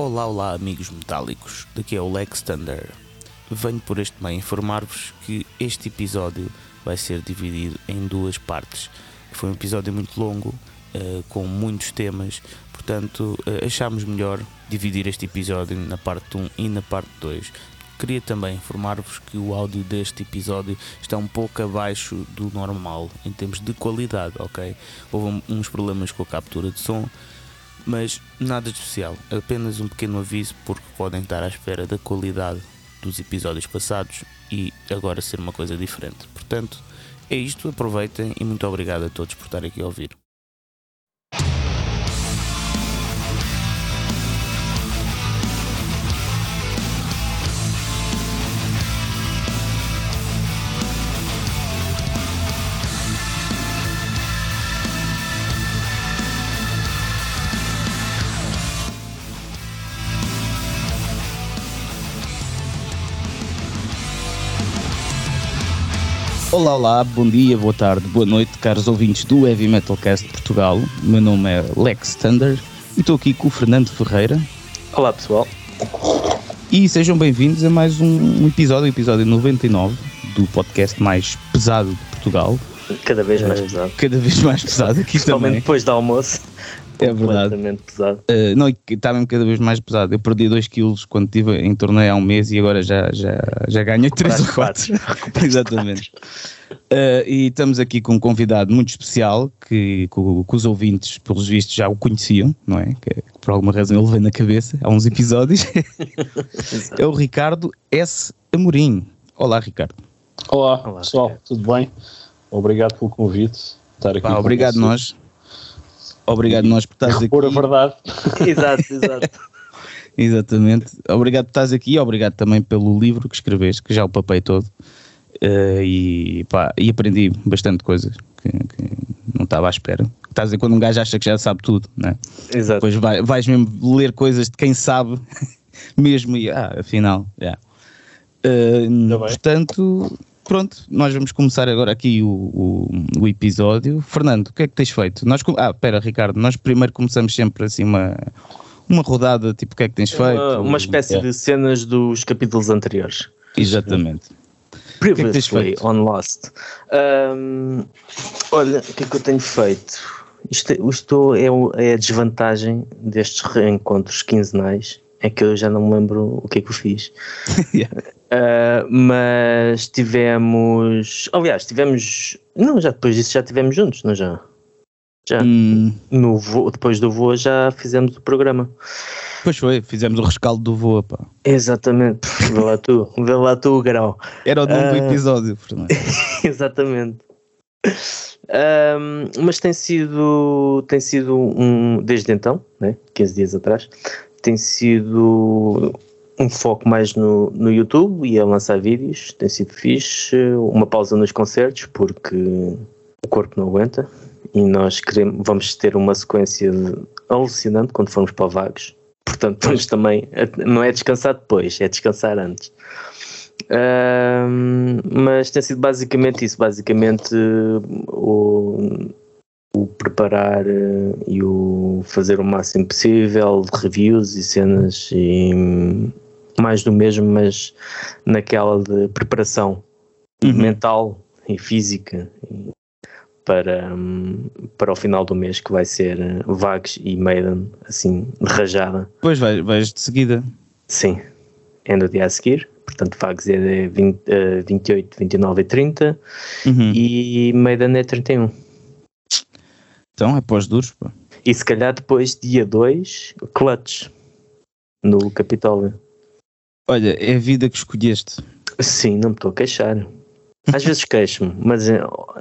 Olá, olá, amigos metálicos. Daqui é o Lex Thunder. Venho por este meio informar-vos que este episódio vai ser dividido em duas partes. Foi um episódio muito longo, uh, com muitos temas, portanto, uh, achámos melhor dividir este episódio na parte 1 e na parte 2. Queria também informar-vos que o áudio deste episódio está um pouco abaixo do normal em termos de qualidade, ok? Houve uns problemas com a captura de som, mas nada de especial, apenas um pequeno aviso porque podem estar à espera da qualidade dos episódios passados e agora ser uma coisa diferente. Portanto, é isto, aproveitem e muito obrigado a todos por estarem aqui a ouvir. Olá, olá, bom dia, boa tarde, boa noite, caros ouvintes do Heavy Metal Cast de Portugal. O meu nome é Lex Thunder e estou aqui com o Fernando Ferreira. Olá, pessoal. E sejam bem-vindos a mais um episódio, episódio 99 do podcast mais pesado de Portugal. Cada vez mais uh, pesado. Cada vez mais pesado aqui também. depois do almoço. É verdade. pesado. Uh, não, está mesmo cada vez mais pesado. Eu perdi 2 kg quando estive em torneio há um mês e agora já, já, já ganhei 3 ou 4. Exatamente. Uh, e estamos aqui com um convidado muito especial que, que, que, os ouvintes, pelos vistos, já o conheciam, não é? Que, que por alguma razão ele vem na cabeça há uns episódios. é o Ricardo S. Amorim. Olá, Ricardo. Olá, Olá pessoal, Ricardo. tudo bem? Obrigado pelo convite. Estar aqui Pá, obrigado nós. Obrigado nós por estares aqui. Por a verdade. exato, exato. Exatamente. Obrigado por estás aqui e obrigado também pelo livro que escreveste, que já o papei todo. Uh, e, pá, e aprendi bastante coisas que, que não estava à espera. Estás a dizer quando um gajo acha que já sabe tudo, né? Exato. Depois vai, vais mesmo ler coisas de quem sabe mesmo e ah, afinal, já. Yeah. Uh, portanto, pronto, nós vamos começar agora aqui o, o, o, episódio. Fernando, o que é que tens feito? Nós, ah, espera, Ricardo, nós primeiro começamos sempre assim uma, uma rodada, tipo, o que é que tens feito? Uma, uma espécie é. de cenas dos capítulos anteriores. Exatamente. Previously é on Lost. Um, olha, o que é que eu tenho feito? Isto, isto é, é a desvantagem destes reencontros quinzenais, é que eu já não me lembro o que é que eu fiz. yeah. Uh, mas tivemos. Aliás, tivemos. Não, já depois disso já tivemos juntos, não já? Já. Hum. No voo, depois do voo já fizemos o programa. Pois foi, fizemos o rescaldo do voo, pá. Exatamente. Vê lá tu, vê lá tu o grau. Era o nome uh... do ah, episódio, Fernando. Exatamente. Um, mas tem sido, tem sido um, desde então, né, 15 dias atrás, tem sido um foco mais no, no YouTube e a lançar vídeos, tem sido fixe, uma pausa nos concertos porque o corpo não aguenta e nós queremos, vamos ter uma sequência alucinante quando formos para Vagos. Portanto, vamos também, não é descansar depois, é descansar antes. mas tem sido basicamente isso, basicamente o, o preparar eh, e o fazer o máximo possível de reviews e cenas e mais do mesmo, mas naquela de preparação uhum. mental e física para, para o final do mês que vai ser Vags e Maiden assim de rajada. Pois vais, vais de seguida. Sim, é no dia a seguir. Portanto, Vags é 20, uh, 28, 29 e 30 uhum. e Maiden é 31. Então é pós duros, pá. E se calhar depois, dia 2, Clutch no Capitólio. Olha, é a vida que escolheste. Sim, não me estou a queixar. Às vezes queixo-me, mas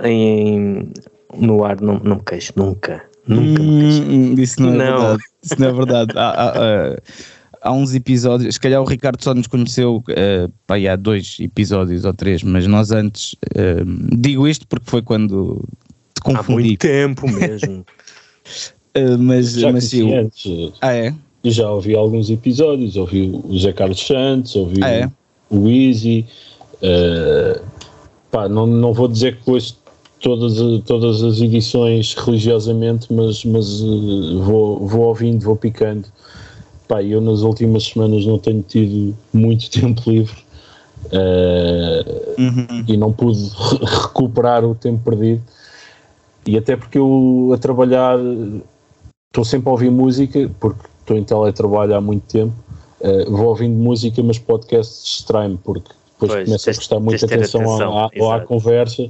em, no ar não, não me queixo, nunca. Nunca me queixo. Hum, isso não é não. verdade. Isso não é verdade. há, há, há, uns episódios, se calhar o Ricardo só nos conheceu uh, pá, há dois episódios ou três, mas nós antes, uh, digo isto porque foi quando confundi. Há muito tempo mesmo. uh, mas, Já mas. Antes. Ah, é? já ouvi alguns episódios, ouvi o Zé Carlos Santos, ouvi ah, é? o Easy. Uh, pá, não, não vou dizer que ouço todas, todas as edições religiosamente, mas, mas uh, vou, vou ouvindo, vou picando. pá, eu nas últimas semanas não tenho tido muito tempo livre uh, uhum. e não pude re recuperar o tempo perdido. E até porque eu a trabalhar estou sempre a ouvir música, porque estou em teletrabalho há muito tempo. Uh, vou ouvindo música, mas podcasts distraem-me, porque depois pois, começo a prestar muita atenção, atenção, à, à, à conversa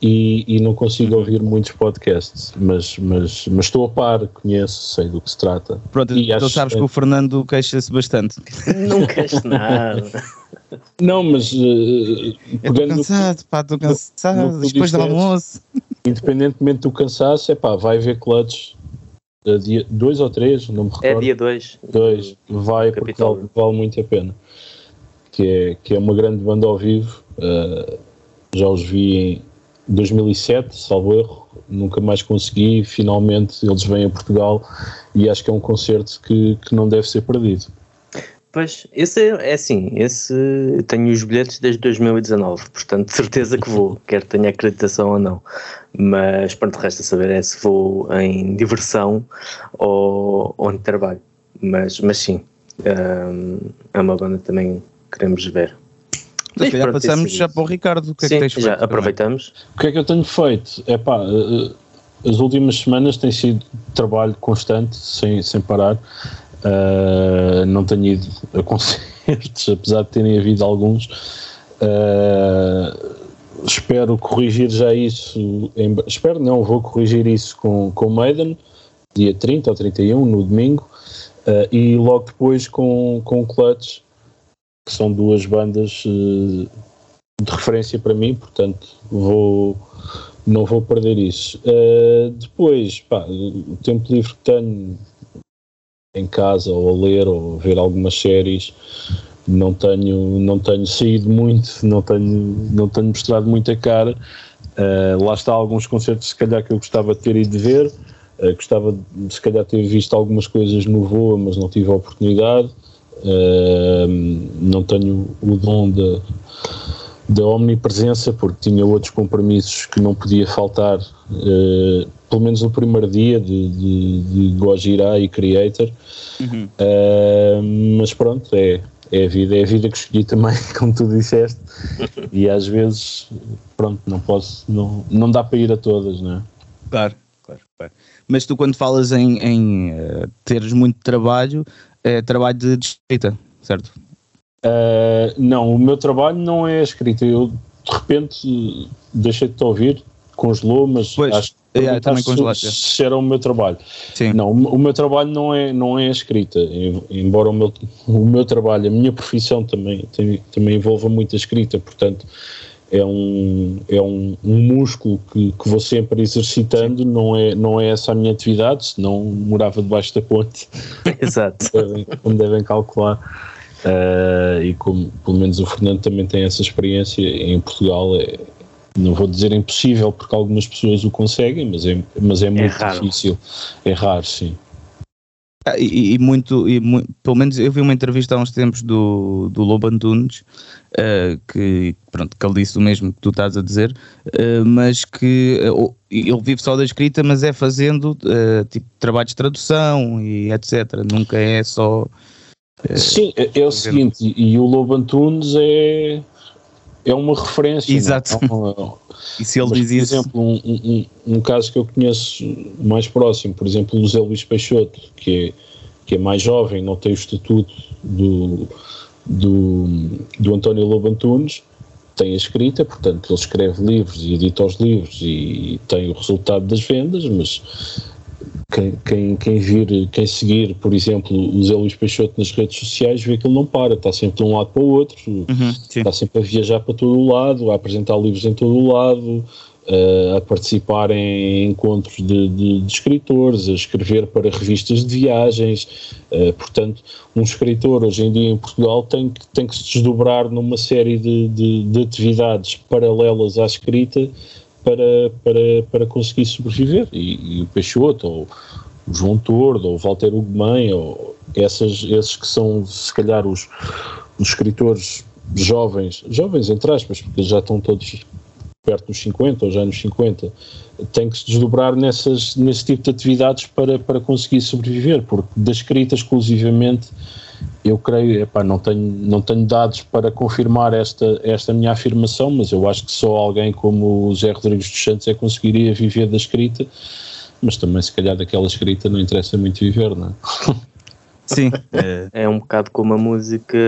e, e, não consigo ouvir muitos podcasts, mas, mas, mas estou a par, conheço, sei do que se trata. Pronto, e então sabes que o Fernando queixa-se bastante. Não queixo nada. Não, mas. Uh, estou cansado, pá, estou cansado, no, depois do almoço. Independentemente do cansaço, é pá, vai ver clutches. Uh, dia 2 ou 3, não me é recordo. É dia 2. 2, vai porque vale, vale, muito a pena. Que é, que é uma grande banda ao vivo. Uh, já os vi em, 2007, salvo erro, nunca mais consegui. Finalmente eles vêm a Portugal e acho que é um concerto que, que não deve ser perdido. Pois, esse é, é assim, esse tenho os bilhetes desde 2019, portanto certeza que vou, quer tenha acreditação ou não. Mas pronto, resta saber é se vou em diversão ou, ou em trabalho. Mas, mas sim, hum, é uma banda que também queremos ver. Então, calhar passamos já para o Ricardo. O que Sim, é que tens já feito, aproveitamos. O que é que eu tenho feito? É pá, eh, as últimas semanas tem sido trabalho constante, sem, sem parar. Uh, não tenho ido a concertos, apesar de terem havido alguns. Uh, espero corrigir já isso. Em, espero, não, vou corrigir isso com, com Maiden, dia 30 ou 31, no domingo. Uh, e logo depois com, com Clutch que são duas bandas uh, de referência para mim, portanto vou, não vou perder isso. Uh, depois, pá, o tempo livre que tenho em casa ou a ler ou a ver algumas séries. Não tenho não tenho saído muito não tenho não tenho mostrado muita cara. Uh, lá está alguns concertos se calhar que eu gostava de ter ido de ver. Uh, gostava de se calhar ter visto algumas coisas no Voa mas não tive a oportunidade. Não tenho o dom da, da omnipresença, porque tinha outros compromissos que não podia faltar, uh, pelo menos no primeiro dia de, de, de Gojira e Creator. Uhum. Uh, mas pronto, é, é a vida, é a vida que escolhi também, como tu disseste, e às vezes, pronto, não posso, não, não dá para ir a todas, não é? Claro, claro, claro. Mas tu, quando falas em, em uh, teres muito trabalho, é trabalho de, escrita, certo? Uh, não, o meu trabalho não é escrita. Eu de repente deixei de te ouvir, congelou, mas pois, acho que é, também se, se era o meu trabalho. Sim. Não, o, o meu trabalho não é, não é escrita, embora o meu, o meu trabalho, a minha profissão também, tem, também envolva muita escrita, portanto é um, é um, um músculo que, que vou sempre exercitando, não é, não é essa a minha atividade, senão morava debaixo da ponte. Exato. como, devem, como devem calcular. Uh, e como pelo menos o Fernando também tem essa experiência em Portugal, é, não vou dizer impossível porque algumas pessoas o conseguem, mas é, mas é, é muito é difícil. É raro, sim. Ah, e, e, muito, e pelo menos eu vi uma entrevista há uns tempos do, do Lobo Antunes uh, que, pronto, que ele disse o mesmo que tu estás a dizer, uh, mas que uh, ele vive só da escrita, mas é fazendo tipo trabalhos de tradução e etc. Nunca é só. Sim, é, é o seguinte, e, e o Lobo Antunes é é uma referência. É? Exato. Não, e se ele diz por isso? exemplo, um, um, um, caso que eu conheço mais próximo, por exemplo, o José Luís Peixoto, que é, que é mais jovem, não tem o estatuto do, do, do António Lobo Antunes, tem a escrita, portanto ele escreve livros e edita os livros e tem o resultado das vendas, mas quem, quem, quem vir, quem seguir, por exemplo, o Zé Luís Peixoto nas redes sociais, vê que ele não para, está sempre de um lado para o outro, uhum, está sempre a viajar para todo o lado, a apresentar livros em todo o lado, uh, a participar em encontros de, de, de, escritores, a escrever para revistas de viagens. Uh, portanto, um escritor hoje em dia em Portugal tem que, tem que se desdobrar numa série de, de, de atividades paralelas à escrita para, para, para conseguir sobreviver. E, e o Peixoto, ou o João Tordo, ou o Walter Ugumem, ou essas, esses que são, se calhar, os, os escritores jovens, jovens entre aspas, porque já estão todos perto dos 50 ou já nos 50, tem que se desdobrar nessas, nesse tipo de atividades para, para conseguir sobreviver, porque da escrita exclusivamente eu creio, epá, não, tenho, não tenho dados para confirmar esta, esta minha afirmação, mas eu acho que só alguém como o Zé Rodrigues dos Santos é que conseguiria viver da escrita, mas também se calhar daquela escrita não interessa muito viver, não é? Sim. É, é um bocado como a música,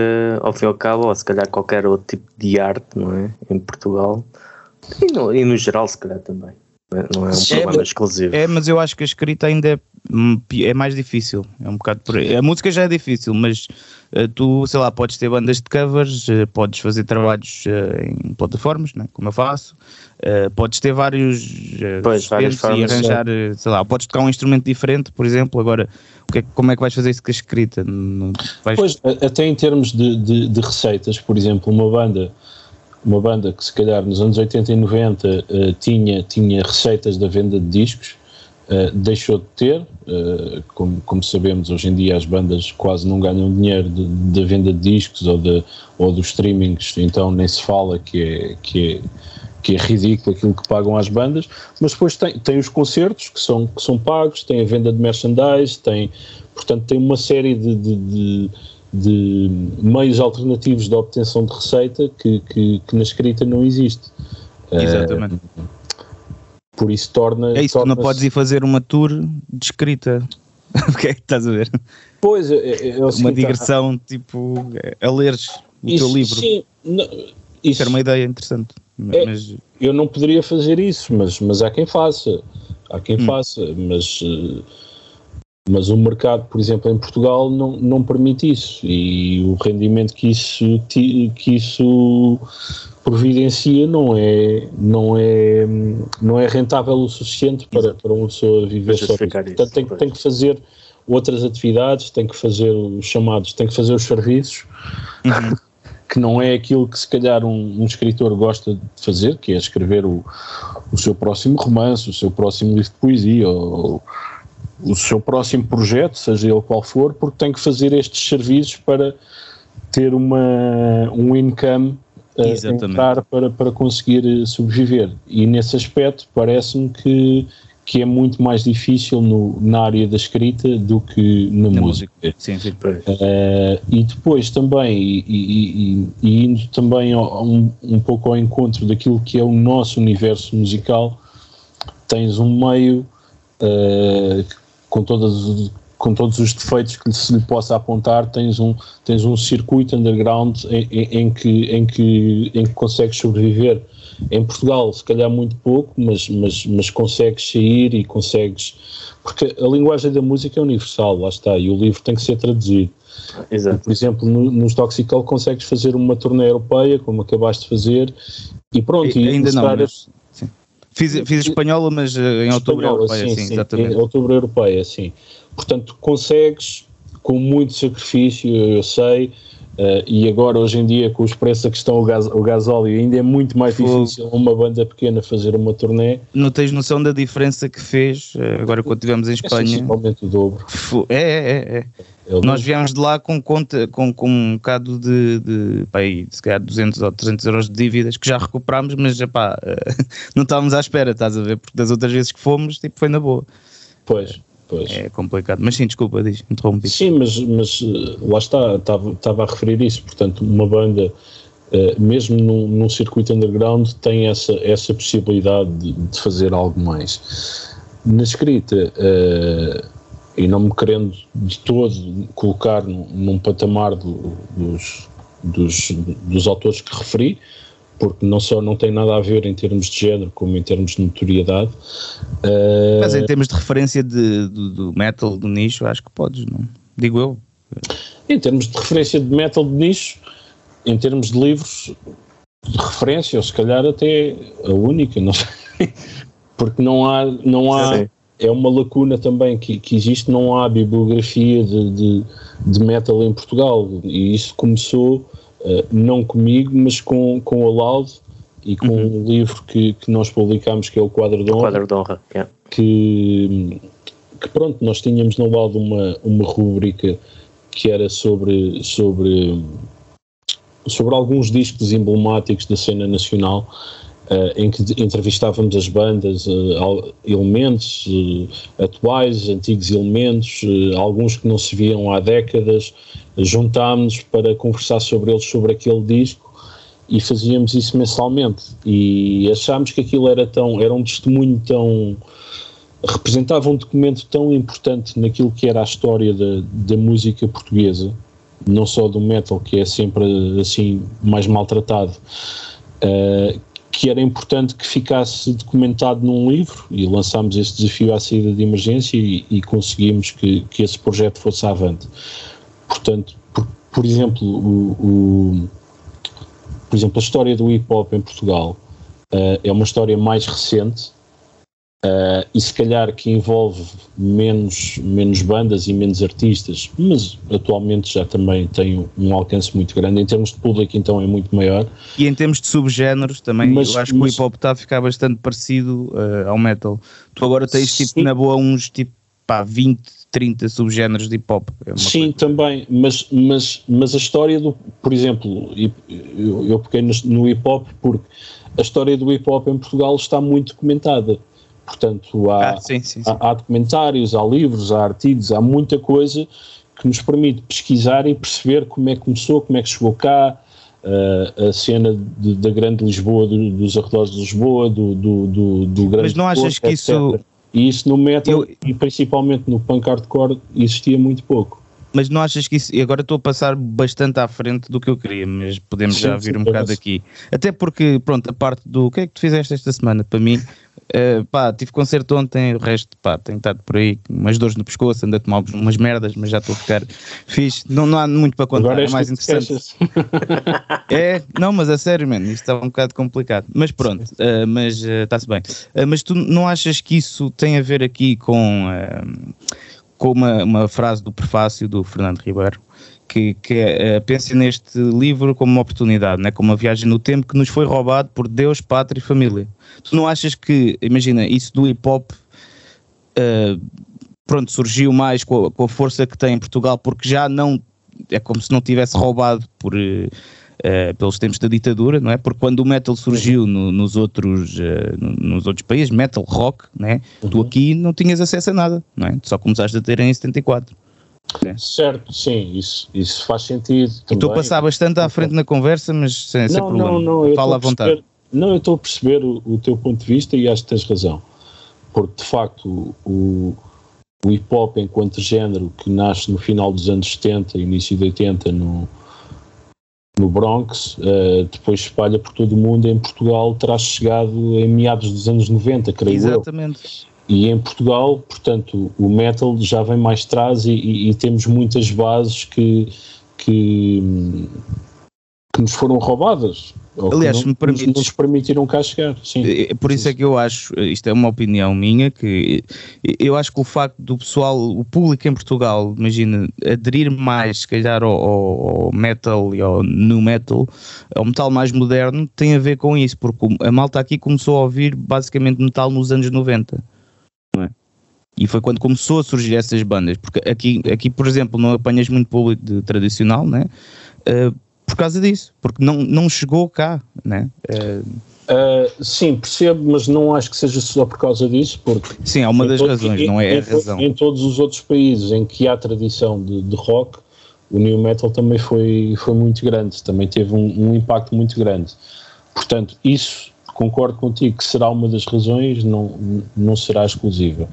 ao fim e ao cabo, ou se calhar qualquer outro tipo de arte, não é? Em Portugal. E no, e no geral, se calhar também. Não é um problema é, exclusivo. É, mas eu acho que a escrita ainda é, hum, é mais difícil. É um bocado por aí. A música já é difícil, mas uh, tu, sei lá, podes ter bandas de covers, uh, podes fazer trabalhos uh, em plataformas, né, como eu faço, podes ter vários pois, várias formas, e arranjar, sei lá, podes tocar um instrumento diferente, por exemplo. Agora, que é, como é que vais fazer isso com a escrita? Vais... Pois, até em termos de, de, de receitas, por exemplo, uma banda uma banda que se calhar nos anos 80 e 90 uh, eh, tinha, tinha receitas da venda de discos, uh, deixou de ter, uh, como, como, sabemos hoje em dia as bandas quase não ganham dinheiro da venda de discos ou, de, ou dos streamings, então nem se fala que é, que é, que é ridículo aquilo que pagam às bandas, mas depois tem, tem os concertos que são, que são pagos, tem a venda de merchandise, tem, portanto tem uma série de, de, de de meios alternativos de obtenção de receita que, que, que na escrita não existe. Exatamente. Uh, por isso torna. É isso, torna tu não podes ir fazer uma tour de escrita. o que é que estás a ver? Pois, é, é, é uma digressão, tipo, a leres o isso, teu livro. Sim, não, isso era uma ideia interessante. É, mas... Eu não poderia fazer isso, mas, mas há quem faça. Há quem hum. faça, mas. Uh, mas o mercado, por exemplo, em Portugal não, não permite isso e o rendimento que isso, que isso providencia não é, não é, não é rentável o suficiente para, para uma pessoa viver só. Portanto, tem, tem que fazer outras atividades, tem que fazer os chamados, tem que fazer os serviços, uhum. que não é aquilo que se calhar um, um, escritor gosta de fazer, que é escrever o, o seu próximo romance, o seu próximo livro de poesia, ou, o seu próximo projeto, seja ele qual for, porque tem que fazer estes serviços para ter uma, um income a entrar para, para conseguir eh, sobreviver. E nesse aspecto parece-me que, que é muito mais difícil no, na área da escrita do que na, na música. música. Sim, sim. Uh, e depois também, e, e, e indo também um, um pouco ao encontro daquilo que é o nosso universo musical, tens um meio uh, com todas com todos os defeitos que se lhe possa apontar, tens um, tens um circuito underground em, em, em, que, em, que, em que consegues sobreviver. Em Portugal, se calhar muito pouco, mas, mas, mas consegues sair e consegues. Porque a linguagem da música é universal, lá está, e o livro tem que ser traduzido. Exato. Por exemplo, no, nos Toxical consegues fazer uma turnê europeia, como acabaste de fazer, e pronto. E, e ainda não, mas, Fiz, fiz espanhola, mas eh, em outubro europeia, sim, sim, exatamente. Em outubro europeia, sim. Portanto, consegues, com muito sacrifício, eu sei, Uh, e agora, hoje em dia, com os preços a que estão o, gás, o gasóleo, ainda é muito mais difícil uma banda pequena fazer uma turnê. Não tens noção da diferença que fez uh, agora quando estivemos em é Espanha? É o dobro. É, é, é. É Nós viemos de lá com, conta, com, com um bocado de, de, pá, aí, se calhar 200 ou 300 euros de dívidas que já recuperámos, mas epá, não estávamos à espera, estás a ver? Porque das outras vezes que fomos, tipo, foi na boa. Pois. Pois. É complicado. Mas sim, desculpa, diz, interrompi. Sim, mas, mas eh, lá está, estava, estava a referir isso. Portanto, uma banda, uh, mesmo num, num, circuito underground, tem essa, essa possibilidade de, de fazer algo mais. Na escrita, uh, e não me querendo de todo colocar num, num patamar do, dos, dos, dos autores que referi, porque não só não tem nada a ver em termos de género, como em termos de notoriedade. Uh... Mas em termos de referência de, do, do, metal, do nicho, acho que podes, não? Digo eu. Em termos de referência de metal de nicho, em termos de livros de referência, ou se calhar até a única, não sei. Porque não há, não há, é uma lacuna também que, que existe, não há bibliografia de, de, de metal em Portugal, e isso começou uh, não comigo, mas com, com o Loud e com uhum. um livro que, que nós publicamos que é o Quadro de Honra. Quadro de Honra, yeah. que, que pronto, nós tínhamos no Loud uma, uma rubrica que era sobre, sobre, sobre alguns discos emblemáticos da cena nacional em que entrevistávamos as bandas, uh, elementos atuais, antigos elementos, alguns que não se viam há décadas, juntámos para conversar sobre eles, sobre aquele disco e fazíamos isso mensalmente. E achámos que aquilo era tão era um testemunho tão representava um documento tão importante naquilo que era a história da, da música portuguesa não só do metal que é sempre assim mais maltratado uh, que era importante que ficasse documentado num livro e lançámos esse desafio à saída de emergência e, e conseguimos que, que esse projeto fosse avante. Portanto por, por exemplo o, o por exemplo, a história do hip hop em Portugal uh, é uma história mais recente uh, e se calhar que envolve menos, menos bandas e menos artistas, mas atualmente já também tem um alcance muito grande. Em termos de público, então é muito maior. E em termos de subgéneros também, mas, eu acho mas, que o hip hop está a ficar bastante parecido uh, ao metal. Tu agora tens tipo na boa uns tipo pá, 20 30 subgéneros de hip hop. É Sim, coisa. também, mas, mas, mas a história do, por exemplo, eu, eu peguei no, no hip hop porque a história do hip hop em Portugal está muito documentada. Portanto, há, ah, sim, sim, sim. há, há documentários, há livros, há artigos, há muita coisa que nos permite pesquisar e perceber como é que começou, como é que chegou cá, Uh, a cena de, da grande Lisboa, do, dos arredores de Lisboa, do, do, do, do grande. Mas não achas que isso, e isso no metal eu, e principalmente no punk hardcore existia muito pouco. Mas não achas que isso. E agora estou a passar bastante à frente do que eu queria, mas podemos sim, já vir um bocado aqui. Até porque, pronto, a parte do. O que é que tu fizeste esta semana? Para mim, uh, pá, tive concerto ontem, o resto, pá, tenho estado por aí, umas dores no pescoço, ando a tomar umas merdas, mas já estou a ficar fixe. Não, não há muito para contar, agora é mais interessante. é, não, mas a sério, mano, isto está um bocado complicado. Mas pronto, uh, mas está-se uh, bem. mas tu não achas que isso tem a ver aqui com com uma, uma frase do prefácio do Fernando Ribeiro, que, que é, pense neste livro como uma oportunidade, né? como uma viagem no tempo que nos foi roubado por Deus, pátria e família. Tu não achas que, imagina, isso do hip hop uh, pronto, surgiu mais com a, com a, força que tem em Portugal, porque já não é como se não tivesse roubado por. Uh, uh, pelos tempos da ditadura, não é? Porque quando o metal surgiu no, nos, outros, uh, nos outros países, metal, rock, né? Uhum. tu aqui não tinhas acesso a nada, não é? Tu só começaste a ter em 74. É. Certo, sim, isso, isso faz sentido. Estou a passar bastante à frente na conversa, mas sem, não, problema. Não, não, Fala à vontade. Não, eu estou a perceber o, o, teu ponto de vista e acho que tens razão. Porque de facto o, o hip hop enquanto género que nasce no final dos anos 70 início de 80 no, no Bronx, uh, depois espalha por todo o mundo. Em Portugal terá chegado em meados dos anos 90, creio Exatamente. eu. E em Portugal, portanto, o metal já vem mais atrás e, e, e temos muitas bases que, que, que nos foram roubadas. Aliás, não, me permites, nos permitiram cá chegar. Sim. É, por isso é que eu acho, isto é uma opinião minha, que eu acho que o facto do pessoal, o público em Portugal, imagina, aderir mais, se calhar, ao, ao metal e ao new metal, ao metal mais moderno, tem a ver com isso, porque a malta aqui começou a ouvir basicamente metal nos anos 90. Não é? E foi quando começou a surgir essas bandas, porque aqui, aqui por exemplo, não apanhas muito público de tradicional, né? Uh, por causa disso, porque não, não chegou cá, né? Uh, uh, sim, percebo, mas não acho que seja só por causa disso, porque... Sim, é uma das todo, razões, em, não é em, a razão. Em todos os outros países em que há tradição de, de rock, o new metal também foi, foi muito grande, também teve um, um, impacto muito grande. Portanto, isso, concordo contigo que será uma das razões, não, não será exclusiva.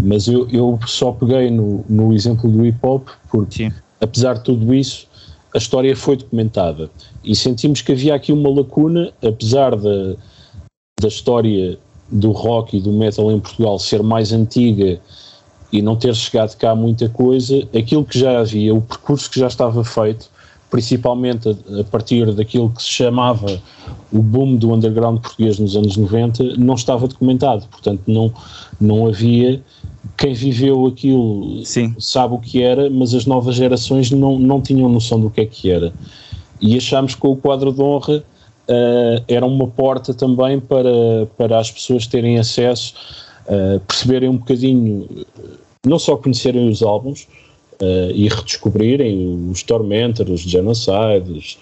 Mas eu, eu só peguei no, no exemplo do hip hop, porque Sim. apesar de tudo isso, a história foi documentada. E sentimos que havia aqui uma lacuna, apesar da, da história do rock e do metal em Portugal ser mais antiga e não ter chegado cá muita coisa, aquilo que já havia, o percurso que já estava feito, principalmente a, a, partir daquilo que se chamava o boom do underground português nos anos 90, não estava documentado, portanto não, não havia quem viveu aquilo Sim. sabe o que era, mas as novas gerações não, não tinham noção do que é que era. E achámos que o quadro de honra uh, era uma porta também para, para as pessoas terem acesso, uh, perceberem um bocadinho, não só conhecerem os álbuns, uh, e redescobrirem os Tormentor, os Genocide, os,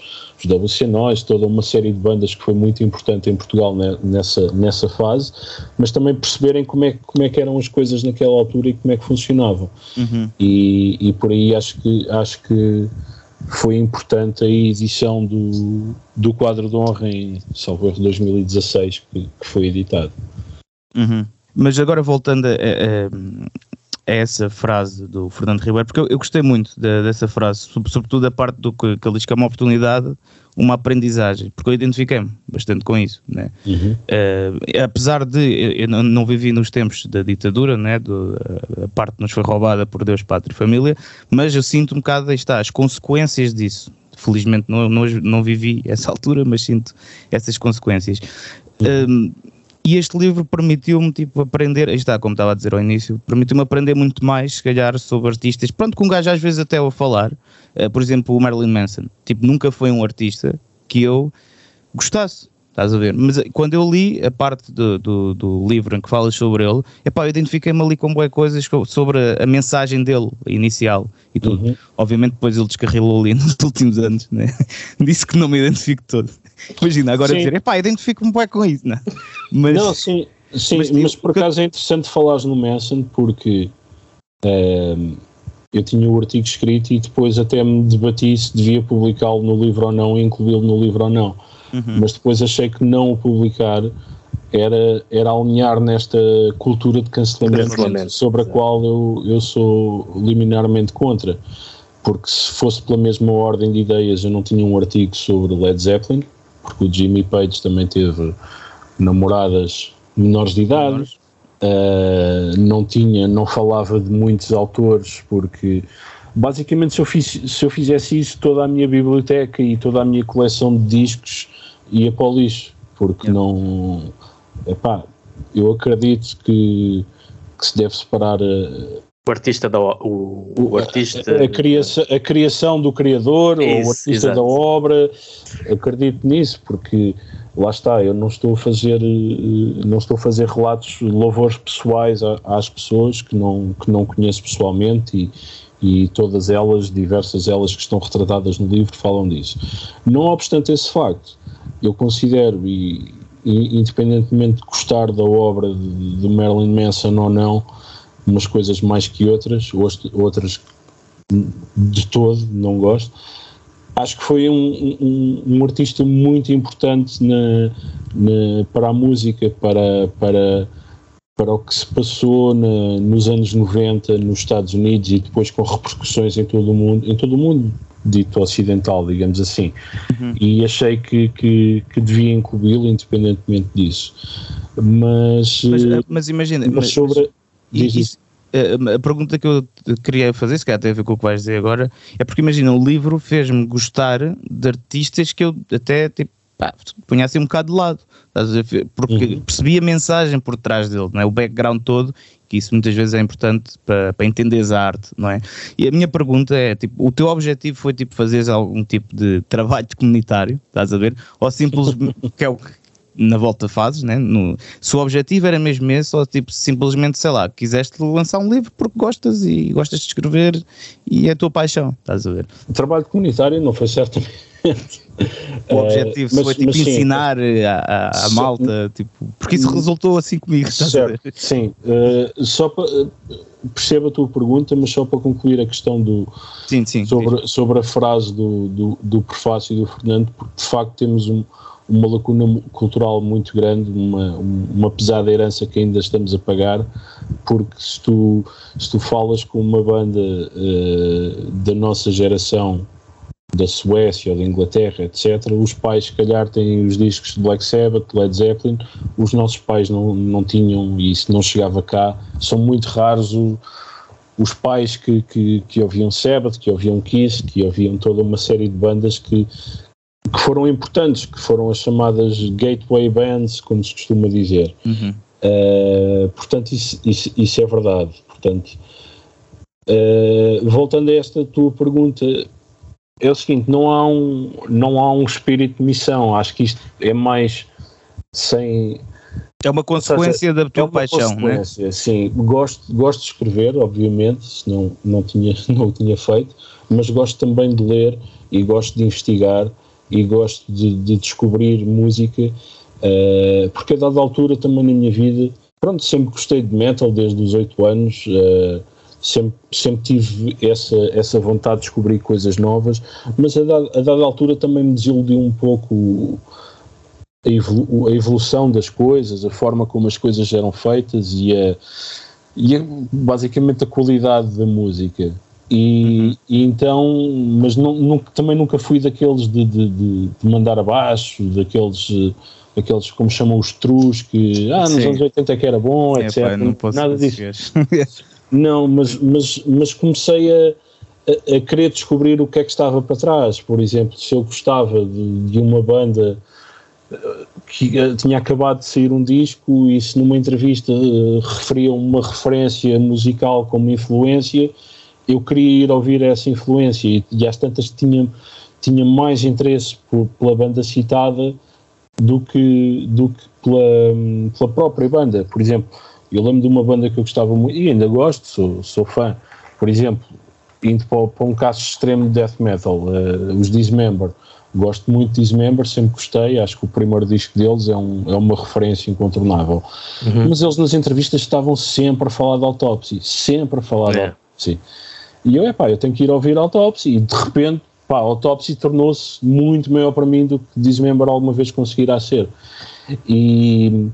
Noise, toda uma série de bandas que foi muito importante em Portugal nessa, nessa fase, mas também perceberem como é, como é que eram as coisas naquela altura e como é que funcionavam. Uhum. E, e por aí acho que, acho que foi importante a edição do, do quadro de honra em salvo erro 2016 que, que foi editado. Uhum. Mas agora voltando a, a, é essa frase do Fernando Ribeiro, porque eu, eu gostei muito de, dessa frase, sobretudo a parte do que, que ele diz que é uma oportunidade, uma aprendizagem, porque eu identifiquei-me bastante com isso. Né? Uhum. Uh, apesar de eu não vivi nos tempos da ditadura, né? Do, a parte nos foi roubada por Deus, Pátria e Família, mas eu sinto um bocado, aí está, as consequências disso. Felizmente não, não, não vivi essa altura, mas sinto essas consequências. Uhum. Uh, e este livro permitiu-me tipo, aprender, está, como estava a dizer ao início, permitiu-me aprender muito mais, se calhar, sobre artistas. Pronto, com um gajo às vezes até a falar, uh, por exemplo, o Marilyn Manson. Tipo, nunca foi um artista que eu gostasse. Estás a ver? Mas eh, quando eu li a parte do, do, do livro em que falas sobre ele, epá, eu identifiquei-me ali com boas coisas sobre a, a, mensagem dele inicial e tudo. Uhum. Obviamente depois ele descarrilou ali nos últimos anos, né? disse que não me identifico todo. Imagina, agora sim. dizer, epá, identifico-me bem com isso, não? Mas, não, sim, sim mas, mas por acaso é interessante falares no Manson porque ehm, eu tinha o artigo escrito e depois até me debati se devia publicá-lo no livro ou não, incluí-lo no livro ou não uhum. mas depois achei que não o publicar era, era alinhar nesta cultura de cancelamento, cancelamento. sobre a qual eu, eu sou liminarmente contra. Porque se fosse pela mesma ordem de ideias, eu não tinha um artigo sobre Led Zeppelin, porque o Jimmy Page também teve namoradas menores de idade. Uh, não tinha, não falava de muitos autores, porque basicamente se eu, fiz, se eu fizesse isso, toda a minha biblioteca e toda a minha coleção de discos ia para o lixo, porque não. Epá, eu acredito que, que se deve separar. A, o artista da o, o artista a, criação, a criação do criador Isso, ou o artista exato. da obra acredito nisso porque lá está eu não estou a fazer não estou a fazer relatos louvores pessoais às pessoas que não que não conheço pessoalmente e, e todas elas diversas elas que estão retratadas no livro falam disso não obstante esse facto eu considero, e, e, independentemente de gostar da obra de, de Marilyn Manson ou não, umas coisas mais que outras, outras de todo não gosto. Acho que foi um, um, um artista muito importante na, na, para a música, para, para, para o que se passou na, nos anos 90 nos Estados Unidos e depois com repercussões em todo o mundo, em todo o mundo, dito ocidental, digamos assim. Uhum. E achei que, que, que devia incluí-lo independentemente disso. Mas, mas, eh, mas imagina, mas sobre. Mas, isso, eh, a pergunta que eu queria fazer, se calhar tem a ver com o que vais dizer agora, é porque imagina, o livro fez-me gostar de artistas que eu até tipo, pá, punha assim um bocado de lado, porque uhum. percebi a mensagem por trás dele, não é? o background todo, que isso muitas vezes é importante para, para entenderes a arte, não é? E a minha pergunta é, tipo, o teu objetivo foi tipo fazeres algum tipo de trabalho comunitário, estás a ver? Ou simplesmente, que é o na volta fazes, né? No, se o objetivo era mesmo esse, ou tipo, simplesmente, sei lá, quiseste lançar um livro porque gostas e gostas de escrever e é a tua paixão, estás a ver? O trabalho comunitário não foi certamente o objetivo uh, mas, foi tipo, ensinar a, a, a malta, tipo, porque isso resultou assim comigo. Certo, sim. Uh, só para perceba a tua pergunta, mas só para concluir a questão do sim, sim, sobre, sim. sobre a frase do, do, do prefácio do Fernando, porque de facto temos um, uma lacuna cultural muito grande, uma, uma pesada herança que ainda estamos a pagar, porque se tu, se tu falas com uma banda uh, da nossa geração da Suécia ou da Inglaterra, etc., os pais, se calhar, têm os discos de Black Sabbath, Led Zeppelin, os nossos pais não, não tinham e isso não chegava cá. São muito raros o, os pais que, que, que ouviam Sabbath, que ouviam Kiss, que ouviam toda uma série de bandas que, que foram importantes, que foram as chamadas gateway bands, como se costuma dizer. Uhum. Uh, portanto, isso, isso, isso, é verdade. Portanto, uh, voltando a esta tua pergunta, é o seguinte, não há um, não há um espírito de missão, acho que isto é mais sem, É uma consequência seja, da tua é paixão, não é? Sim, gosto, gosto de escrever, obviamente, senão não tinha, não o tinha feito, mas gosto também de ler e gosto de investigar e gosto de, de descobrir música, uh, porque a dada altura também na minha vida, pronto, sempre gostei de metal desde os 8 anos, uh, sempre, sempre tive essa, essa vontade de descobrir coisas novas, mas a dada, a dada altura também me desiludiu um pouco a, evolu a, evolução das coisas, a forma como as coisas eram feitas e, a, e basicamente a qualidade da música. E, uhum. e então, mas não, nunca, também nunca fui daqueles de, de, de, de mandar abaixo, daqueles aqueles como chamam os trus que ah, nos Sim. anos 80 é que era bom, é, etc. Pai, não Nada disso. não, mas, mas, mas comecei a, a, querer descobrir o que é que estava para trás. Por exemplo, se eu gostava de, de uma banda que uh, tinha acabado de sair um disco e se numa entrevista uh, referia uma referência musical como influência, eu queria ir ouvir essa influência e, e às tantas tinha, tinha mais interesse por, pela banda citada do que, do que pela, pela própria banda. Por exemplo, eu lembro de uma banda que eu gostava muito e ainda gosto, sou, sou fã, por exemplo, indo para, para um caso extremo de death metal, uh, os Dismember Gosto muito de Dismember, sempre gostei. Acho que o primeiro disco deles é, um, é uma referência incontornável. Uhum. Mas eles nas entrevistas estavam sempre a falar de Autopsy, sempre a falar é. de Autopsy. E eu, é pá, eu tenho que ir ouvir Autopsy. E de repente, pá, Autopsy tornou-se muito maior para mim do que Dismember alguma vez conseguirá ser. E,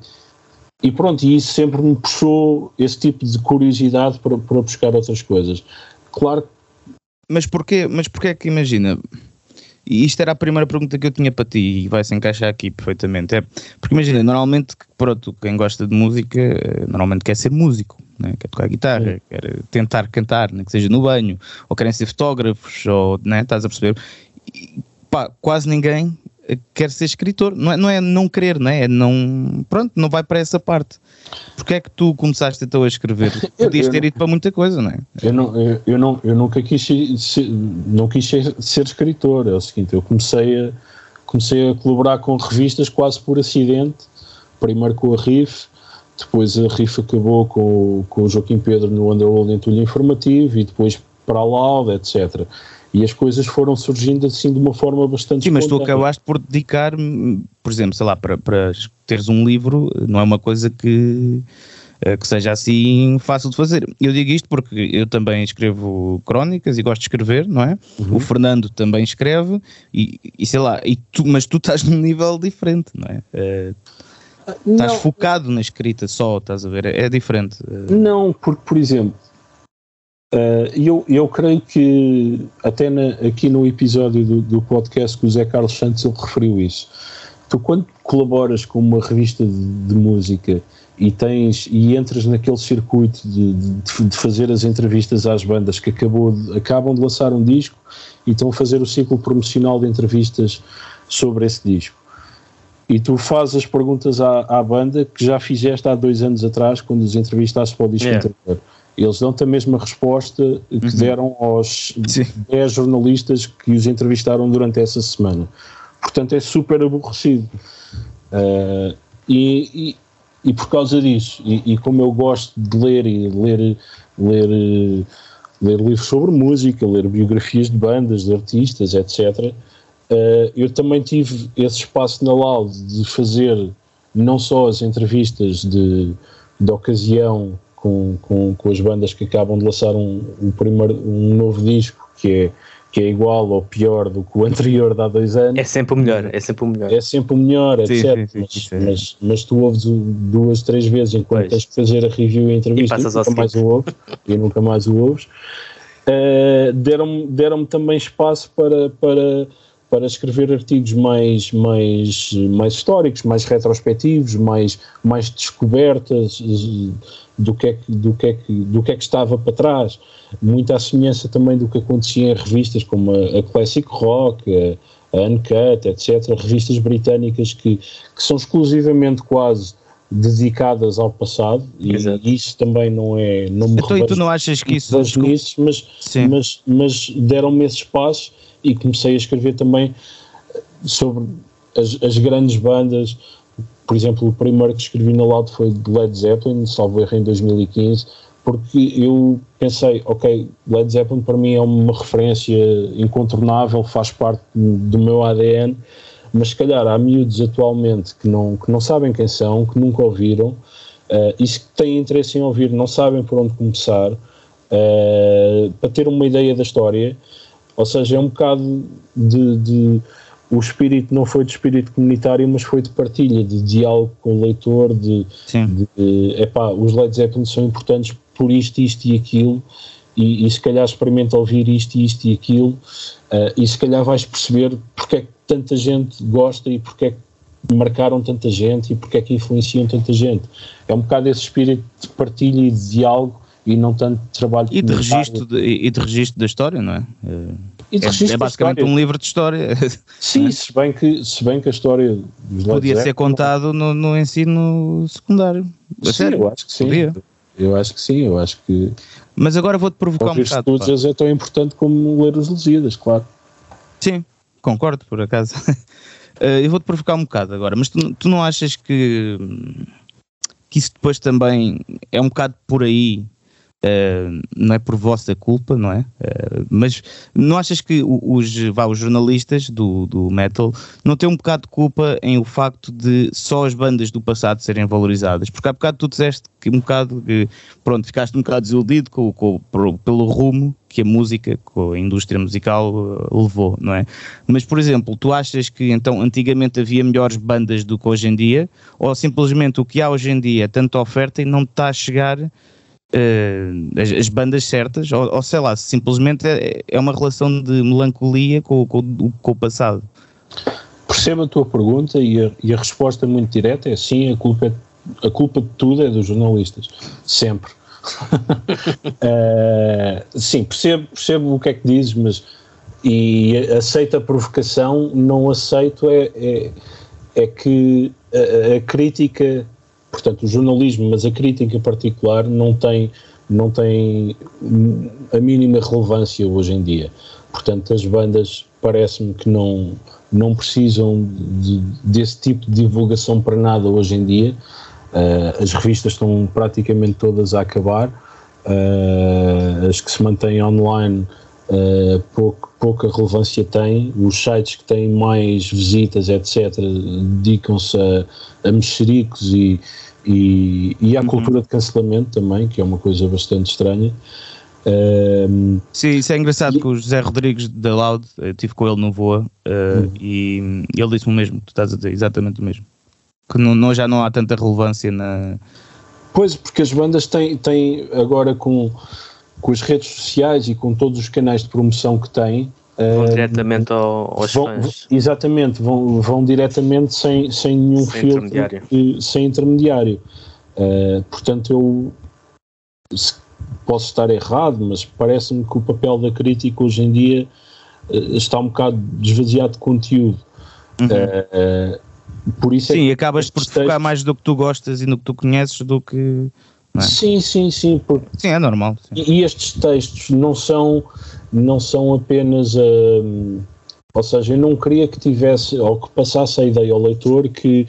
e pronto, e isso sempre me puxou esse tipo de curiosidade para, para buscar outras coisas. Claro mas porquê, mas porquê é que imagina, e isto era a primeira pergunta que eu tinha para ti e vai se encaixar aqui perfeitamente. É, porque imagina, normalmente, pronto, quem gosta de música eh, normalmente quer ser músico, né? quer tocar guitarra, Sim. quer tentar cantar, né? que seja no banho, ou querem ser fotógrafos, ou né? estás a perceber? E, pá, quase ninguém quer ser escritor. Não é, não é não querer, não é? é não, pronto, não vai para essa parte. Porquê é que tu começaste então a escrever? Podias ter ido para muita coisa, não é? Eu, não, eu, eu, não, eu nunca quis ser, não quis ser, ser escritor. É o seguinte, eu comecei a, comecei a colaborar com revistas quase por acidente. Primeiro com a RIF, depois a RIF acabou com, com o Joaquim Pedro no Underworld Entulho Informativo e depois para a Loud, etc e as coisas foram surgindo assim de uma forma bastante Sim, mas tu acabaste por dedicar, por exemplo, sei lá, para, para teres um livro, não é uma coisa que, eh, que seja assim fácil de fazer. Eu digo isto porque eu também escrevo crónicas e gosto de escrever, não é? Uhum. O Fernando também escreve e, e, sei lá, e tu, mas tu estás num nível diferente, não é? Uh, estás focado na escrita só, estás a ver? É, diferente. Não, porque, por exemplo, Uh, eu, eu creio que até na, aqui no episódio do, do podcast que o Zé Carlos Santos ele referiu isso. Tu quando colaboras com uma revista de, de música e tens e entras naquele circuito de, de, de, fazer as entrevistas às bandas que acabou acabam de lançar um disco e estão a fazer o ciclo promocional de entrevistas sobre esse disco. E tu fazes as perguntas à, à banda que já fizeste há dois anos atrás, quando os entrevistaste para o disco yeah. anterior eles dão-te a mesma resposta que uhum. deram aos Sim. 10 jornalistas que os entrevistaram durante essa semana. Portanto, é super aborrecido. Uh, e, e, e, por causa disso, e, e, como eu gosto de ler e ler, ler, ler livros sobre música, ler biografias de bandas, de artistas, etc., uh, eu também tive esse espaço na Loud de fazer não só as entrevistas de, de ocasião com, com, com as bandas que acabam de lançar um, um, primeiro, um novo disco que é, que é igual ou pior do que o anterior de há dois anos. É sempre o melhor, é sempre o melhor. É sempre o melhor, sim, etc. Sim, sim, mas, mas, mas, tu ouves duas, três vezes enquanto pois. tens que fazer a review e a entrevista e, nunca mais o ouves, e nunca mais o ouves. Uh, deram-me deram também espaço para, para, para escrever artigos mais, mais, mais históricos, mais retrospectivos, mais, mais descobertas do que, é que, do, que é que, do que é que estava para trás. Muita semelhança também do que acontecia em revistas como a, a Classic Rock, a, a Uncut, etc. Revistas britânicas que, que são exclusivamente quase dedicadas ao passado e Exato. isso também não é não me então, e tu não achas que isso nisso, mas, mas, mas deram-me esse espaço e comecei a escrever também sobre as, as grandes bandas. Por exemplo, o primeiro que escrevi na Loud foi de Led Zeppelin, salvo erro em 2015, porque eu pensei, ok, Led Zeppelin para mim é uma referência incontornável, faz parte do meu ADN, mas se calhar há miúdos atualmente que não, que não sabem quem são, que nunca ouviram, uh, e se têm interesse em ouvir, não sabem por onde começar, uh, para ter uma ideia da história, ou seja, é um bocado de, de o espírito não foi de espírito comunitário, mas foi de partilha, de diálogo com o leitor, de, Sim. de epá, os Led Zeppelin são importantes por isto, isto e aquilo, e, e se calhar experimenta ouvir isto, isto e aquilo, uh, e se calhar vais perceber porque é que tanta gente gosta e porque é que marcaram tanta gente e porque é que influenciam tanta gente. É um bocado esse espírito de partilha e de diálogo e não tanto de trabalho e de registro de, e de registro da história, não é? É, é, basicamente um livro de história. Sim, é? se, bem que, se bem que a história podia ser contado no, no, ensino secundário. Sim, sério? eu acho que sim. Podia. Eu acho que sim, eu acho que. Mas agora vou-te provocar um bocado. Os é tão importante como ler os Lusíadas, claro. Sim, concordo, por acaso. Eh, eu vou-te provocar um bocado agora, mas tu, tu não achas que, que isso depois também é um bocado por aí Uh, não é por vossa culpa, não é? Uh, mas não achas que os, vá, os jornalistas do, do metal não têm um bocado de culpa em o facto de só as bandas do passado serem valorizadas? Porque há bocado tu disseste que um bocado que, pronto, ficaste um bocado desiludido com, com, pelo rumo que a música, com a indústria musical uh, levou, não é? Mas, por exemplo, tu achas que então antigamente havia melhores bandas do que hoje em dia? Ou simplesmente o que há hoje em dia é tanta oferta e não está a chegar uh, as, as, bandas certas, ou, ou, sei lá, simplesmente é, é uma relação de melancolia com, com, com o passado. Percebo a tua pergunta e a, e a resposta muito direta é sim, a culpa, é, a culpa de tudo é dos jornalistas, sempre. uh, sim, percebo, percebo o que é que dizes, mas e aceito a provocação, não aceito é, é, é que a, a, crítica portanto, o jornalismo, mas a crítica em particular não tem, não tem a mínima relevância hoje em dia. Portanto, as bandas parece-me que não, não precisam de, desse tipo de divulgação para nada hoje em dia. Uh, as revistas estão praticamente todas a acabar, uh, as que se mantêm online uh, pouco, pouca relevância têm, os sites que têm mais visitas, etc., dedicam-se a, a mexericos e, e, e à uhum. cultura de cancelamento também, que é uma coisa bastante estranha. Um, Sim, isso é engraçado e, que o José Rodrigues da Loud, eu estive com ele no Voa uh, uhum. e ele disse o mesmo, tu estás a dizer exatamente o mesmo. Que não, não, já não há tanta relevância na. Pois, porque as bandas têm, têm agora com, com as redes sociais e com todos os canais de promoção que têm, Vão uh, diretamente ao, aos vão, fãs. Exatamente, vão, vão diretamente sem, sem nenhum sem filtro, intermediário. E, sem intermediário. Uh, portanto, eu posso estar errado, mas parece-me que o papel da crítica hoje em dia uh, está um bocado desvaziado de conteúdo. Uhum. por isso é sim, é acabas por focar mais do que tu gostas e no que tu conheces do que. É? Sim, sim, sim. Porque... Sim, é normal. Sim. E, estes textos não são não são apenas. Uh, ou seja, eu não queria que tivesse, ou que passasse a ideia ao leitor que,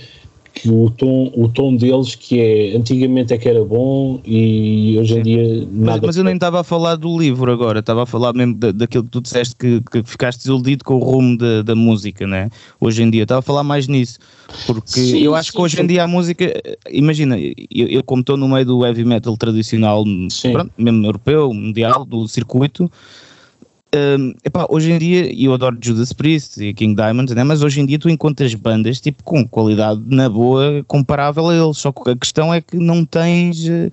que o, tom, o tom deles, que é antigamente é que era bom e hoje em dia nada. Mas, mas eu nem estava a falar do livro agora, estava a falar mesmo da, daquilo que tu disseste que, que ficaste desiludido com o rumo da, da música, né? Hoje em dia, estava a falar mais nisso, porque sim, eu acho sim, que hoje sim. em dia a música, imagina, eu, eu como estou no meio do heavy metal tradicional, pronto, mesmo europeu, mundial, do circuito um, epá, hoje em dia, eu adoro Judas Priest e King Diamond, né? mas hoje em dia tu encontras bandas tipo, com qualidade na boa comparável a eles, só que a questão é que não tens eh,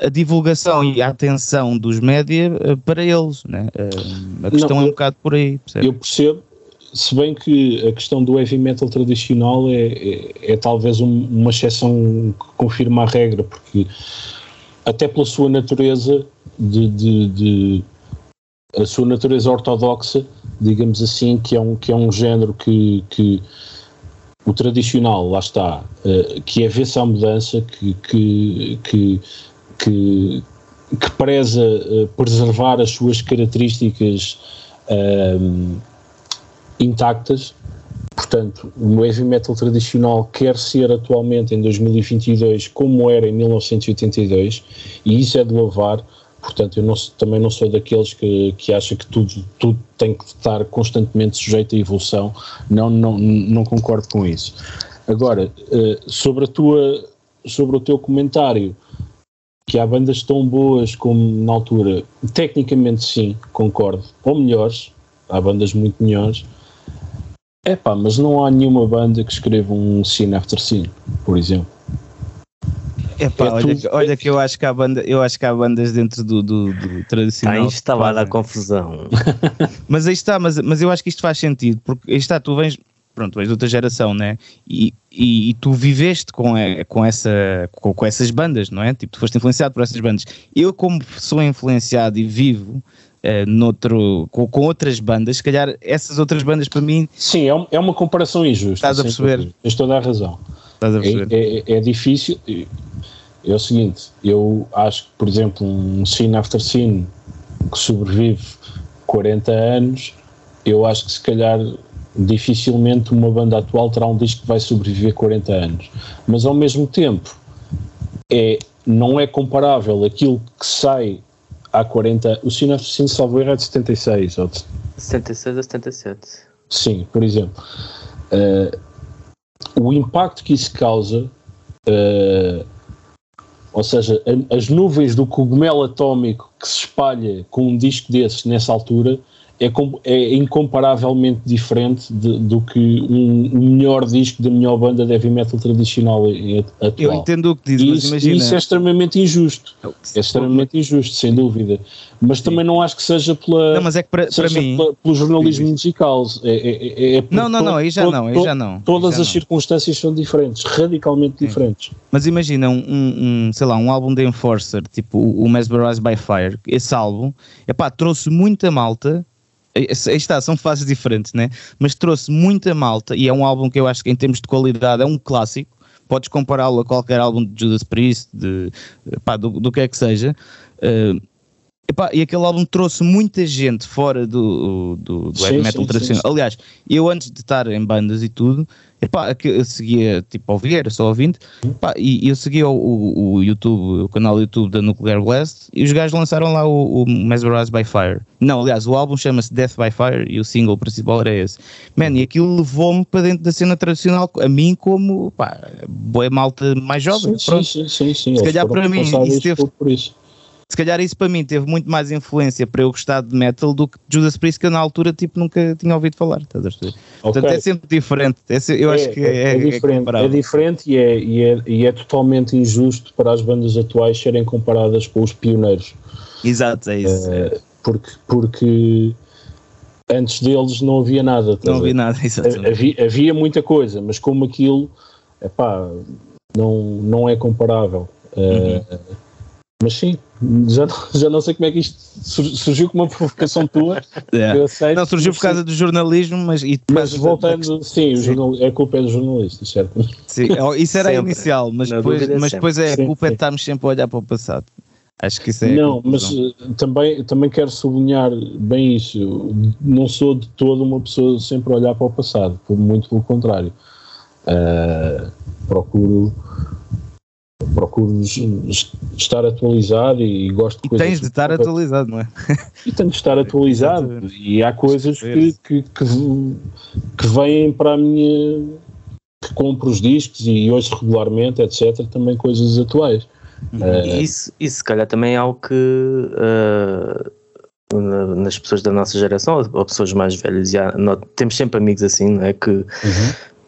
a divulgação e a atenção dos média uh, para eles, né? Uh, a questão não, é um bocado por aí. Percebe? Eu percebo, se bem que a questão do heavy metal tradicional é, é, é talvez um, uma exceção que confirma a regra, porque até pela sua natureza de, de, de a sua natureza ortodoxa, digamos assim, que é um, que é um género que, que o tradicional, lá está, uh, que é ver-se à mudança, que, que, que, que, que preza uh, preservar as suas características uh, intactas. portanto, o heavy metal tradicional quer ser atualmente em 2022 como era em 1982 e isso é de louvar. Portanto, eu não, também não sou daqueles que, que acha que tudo, tudo tem que estar constantemente sujeito à evolução. Não, não, não concordo com isso. Agora, eh, sobre, a tua, sobre o teu comentário, que há bandas tão boas como na altura, tecnicamente sim, concordo, ou melhores, há bandas muito melhores. É pá, mas não há nenhuma banda que escreva um Scene After Scene, por exemplo. Epá, é olha, que, olha que eu acho que há, banda, eu acho que há bandas dentro do, do, do tradicional. Está instalada a confusão. mas aí está, mas, mas eu acho que isto faz sentido, porque aí está, tu vens, pronto, és de outra geração, né? E, e, e, tu viveste com, com, essa, com, com, essas bandas, não é? Tipo, tu foste influenciado por essas bandas. Eu, como sou influenciado e vivo uh, noutro, com, com outras bandas, se calhar essas outras bandas para mim. Sim, é, é uma comparação injusta. Estás a perceber? Tens toda a razão. Estás a perceber? É, é, é difícil. É o seguinte, eu acho que, por exemplo, um Scene After Scene que sobrevive 40 anos, eu acho que se calhar dificilmente uma banda atual terá um disco que vai sobreviver 40 anos. Mas ao mesmo tempo, é, não é comparável aquilo que sai há 40 O Cine Sim salvo erro é de 76 ou de... 76 a 77. Sim, por exemplo. Uh, o impacto que isso causa, uh, ou seja, as nuvens do cogumelo atómico que se espalha com um disco desses nessa altura é, é incomparavelmente diferente de, do que um, um, melhor disco da melhor banda de heavy metal tradicional atual. Eu entendo o que dizes, mas imagina... Isso é extremamente injusto. É extremamente injusto, sem dúvida. Mas Sim. também não acho que seja pela... Não, mas é que para, para mim... Pela, pelo jornalismo musical. É, é, é não, não, não, aí já não, aí já não. Todas já as não. circunstâncias são diferentes, radicalmente Sim. diferentes. Mas imagina um, um, sei lá, um álbum de Enforcer, tipo o Mesmerized by Fire, esse álbum, epá, trouxe muita malta está, são fases diferentes, né? Mas trouxe muita malta e é um álbum que eu acho que em termos de qualidade é um clássico. Podes compará-lo a qualquer álbum de Judas Priest, de, pá, do, do que é que seja. Uh, epá, e aquele álbum trouxe muita gente fora do, do, do heavy metal tradicional. Aliás, eu antes de estar em bandas e tudo, Epá, que eu seguia tipo ao Vieira, só ouvindo, epá, e eu seguia o, o, o, YouTube, o canal YouTube da Nuclear Blast, e os gajos lançaram lá o, o Mesmerized by Fire. Não, aliás, o álbum chama-se Death by Fire e o single principal era esse. Man, e aquilo levou-me para dentro da cena tradicional, a mim como, pá, boa malta mais jovem. Sim, sim, sim, sim, Se calhar para mim isso teve, se calhar isso para mim teve muito mais influência para eu gostar de metal do que Judas Priest, que eu na altura tipo, nunca tinha ouvido falar. Estás a Okay. Portanto, é sempre diferente. É, eu é, acho que é, é, é diferente. É, diferente e é, e, é, e é totalmente injusto para as bandas atuais serem comparadas com os pioneiros. Exato, é isso. É, porque, porque antes deles não havia nada. Não havia nada, exatamente. Havia, havia muita coisa, mas como aquilo, epá, não, não é comparável. Uhum. Uh, mas sim, já, já não sei como é que isto surgiu com uma provocação tua. É. Eu sei, não, surgiu por causa do jornalismo, mas. E mas voltando, da... sim, sim. Jornal, a culpa é do jornalista, certo? Sim, isso era sempre. inicial, mas depois, mas depois é a culpa sim. é de estarmos sempre a olhar para o passado. Acho que isso é. Não, mas uh, também, também quero sublinhar bem isso. Eu não sou de toda uma pessoa sempre a olhar para o passado, muito pelo contrário. Uh, procuro procuro estar atualizado e gosto de e coisas. tens de estar atualizado, não é? E tenho de estar atualizado. e há coisas que, que, que, que vêm para a minha. que compro os discos e ouço regularmente, etc. Também coisas atuais. Uh, isso, isso, se calhar, também é algo que. Uh, nas pessoas da nossa geração ou pessoas mais velhas, já, nós, temos sempre amigos assim, não é? Que uhum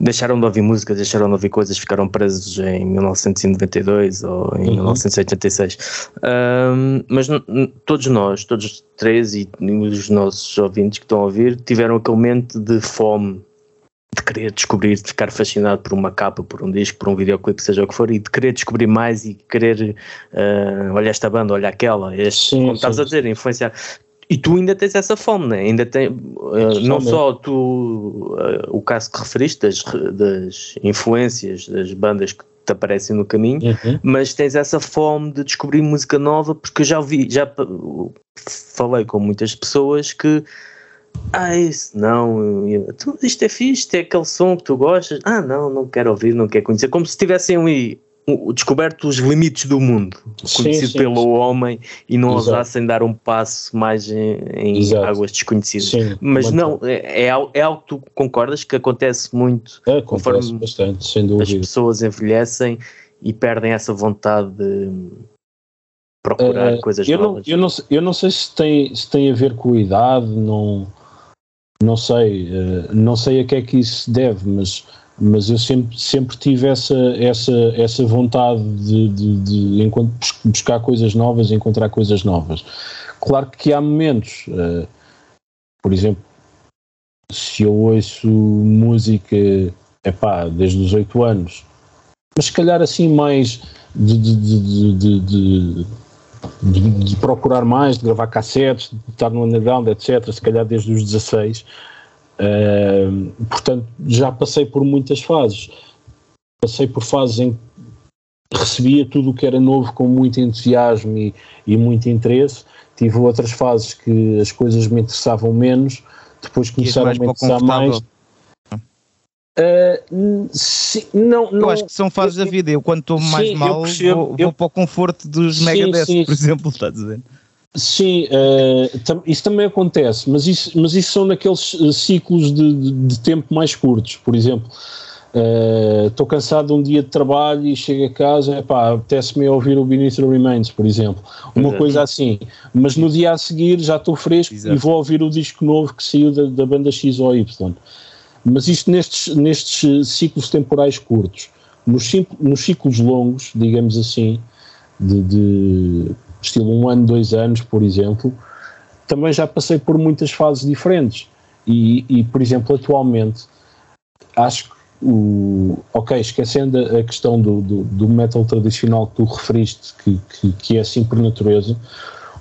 deixaram de ouvir música, deixaram de ouvir coisas, ficaram presos em 1992 ou em uhum. 1986. Um, mas todos nós, todos os três e os nossos ouvintes que estão a ouvir, tiveram aquele momento de fome de querer descobrir, de ficar fascinado por uma capa, por um disco, por um videoclipe, seja o que for, e de querer descobrir mais e querer uh, olha esta banda, olha aquela, este, sim, como estavas a dizer, influenciar. E tu ainda tens essa fome, né? ainda tem, uh, não só tu, uh, o caso que referiste das, das influências das bandas que te aparecem no caminho, uhum. mas tens essa fome de descobrir música nova, porque eu já ouvi, já falei com muitas pessoas que ah, isso não, isto é fixe, é aquele som que tu gostas. Ah, não, não quero ouvir, não quero conhecer. Como se tivessem ali descoberto os limites do mundo, sim, conhecido sim, pelo sim. homem, e não Exato. ousassem dar um passo mais em, em águas desconhecidas. Sim, Mas não, é, é, é, algo que tu concordas que acontece muito é, acontece bastante, sem dúvida. As pessoas envelhecem e perdem essa vontade de procurar uh, coisas eu novas. Não, eu, não, eu não sei se tem, se tem a ver com a idade, não, não sei, uh, não sei a que é que isso deve, mas mas eu sempre, sempre tive essa, essa, essa vontade de, de, de, buscar coisas novas, encontrar coisas novas. Claro que há momentos, uh, por exemplo, se eu ouço música, epá, desde os 8 anos, mas se calhar assim mais de, de, de, procurar mais, de gravar cassetes, de estar no underground, etc., se calhar desde os 16, Uh, portanto, já passei por muitas fases. Passei por fases em que recebia tudo o que era novo com muito entusiasmo e, e muito interesse. Tive outras fases que as coisas me interessavam menos, depois começaram a me interessar mais. Uh, sim, não, não, eu acho que são fases da vida. Eu, quando estou mais sim, mal, percebo, vou, eu, vou, para o conforto dos Megadeth, por exemplo, está a dizer. Sim, uh, tam, isso também acontece, mas isso, mas isso são naqueles eh, ciclos de, de, de tempo mais curtos. Por exemplo, estou uh, cansado de um dia de trabalho e chego a casa, epá, apetece-me ouvir o Beneath the Remains, por exemplo. Uma Exato. coisa assim. Mas no dia a seguir já estou fresco Exato. e vou ouvir o disco novo que saiu da, da banda X ou Y. Mas isto nestes, nestes ciclos temporais curtos. Nos, nos ciclos longos, digamos assim, de, de estilo um ano, dois anos, por exemplo, também já passei por muitas fases diferentes. E, e por exemplo, atualmente, acho que o. Ok, esquecendo a questão do, do, do metal tradicional que tu referiste, que, que, que, é assim por natureza,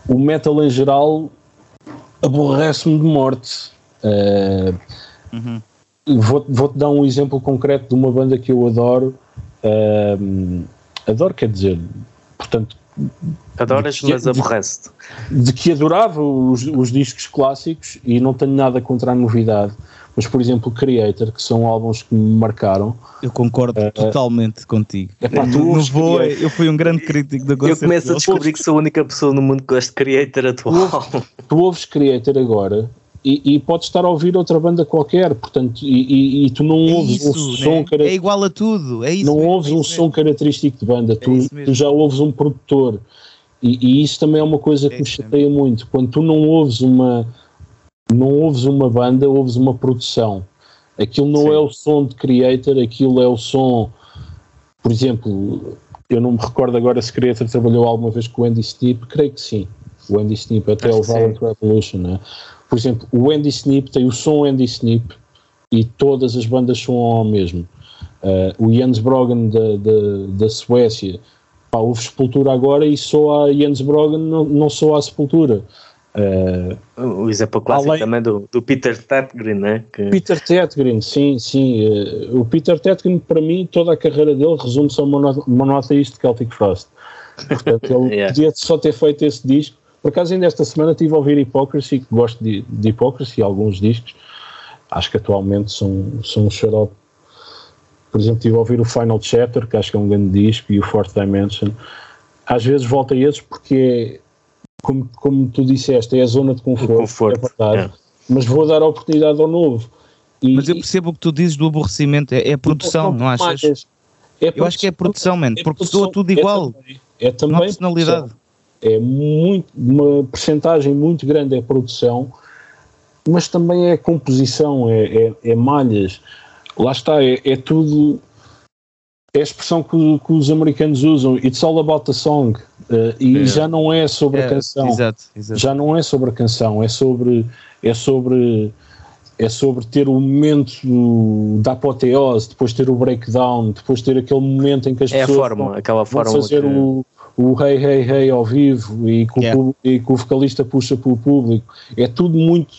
o metal em geral aborrece-me de morte. Uh, uhum. Vou-te vou dar um exemplo concreto de uma banda que eu adoro. Uh, adoro, quer dizer, portanto, Adoras, mas aborrece-te. De que adorava os, os discos clássicos e não tenho nada contra a novidade. Mas, por exemplo, Creator, que são álbuns que me marcaram. Eu concordo uh, totalmente contigo. Epá, tu não vou, eu fui um grande crítico da Eu começo a descobrir que sou a única pessoa no mundo que gosta de Creator atual. Tu, tu ouves Creator agora e, e podes estar a ouvir outra banda qualquer, portanto, e, e, e tu não é ouves isso, um né? som é igual a tudo, é isso não mesmo, ouves é um som característico de banda, é tu, tu, já ouves um produtor e, isso também é uma coisa que é me chateia mesmo. muito, quando tu não ouves uma não ouves uma banda, ouves uma produção aquilo não Sim. é o som de creator, aquilo é o som por exemplo eu não me recordo agora se Creator trabalhou alguma vez com o Andy Snip, creio que sim o Andy Snip até Acho o Violent Revolution né? Por exemplo, o Andy Snip tem o som Andy Snip e todas as bandas são ao mesmo. Uh, o Jens Brogan da, da, da Suécia, pá, houve Sepultura agora e só a Jens Brogan, não, não só a Sepultura. Uh, o exemplo clássico além, também do, do Peter Tetgren, né? Que... Peter Tetgren, sim, sim. Uh, o Peter Tetgren, para mim, toda a carreira dele resume-se ao monoteísta de Celtic Frost. Portanto, ele yeah. podia só ter feito esse disco por acaso, ainda esta semana estive a ouvir Hypocrisy, que gosto de, de Hypocrisy, alguns discos. Acho que atualmente são, são um xarope. Por exemplo, estive a ouvir o Final Chapter, que acho que é um grande disco, e o Fourth Dimension. Às vezes volto a esses porque, como, como tu disseste, é a zona de conforto, conforto. é verdade. É. Mas vou dar a oportunidade ao novo. E, mas eu percebo o que tu dizes do aborrecimento, é, é a produção, não, achas? É eu acho que é a produção, mano, é porque soa tudo igual. É também, é também não personalidade. Produção é muito, uma percentagem muito grande é produção, mas também é composição, é, é, é malhas. Lá está, é, é, tudo. É a expressão que, que, os americanos usam, it's all about the song. Uh, e é. já não é sobre a é, canção. Exato, exato. Já não é sobre a canção, é sobre. É sobre é sobre ter o momento da apoteose, depois ter o breakdown, depois ter aquele momento em que as é pessoas a forma, vão, aquela forma vão fazer que... o, o Hey Hey Hey ao vivo e que, yeah. o, e que o vocalista puxa para o público. É tudo muito.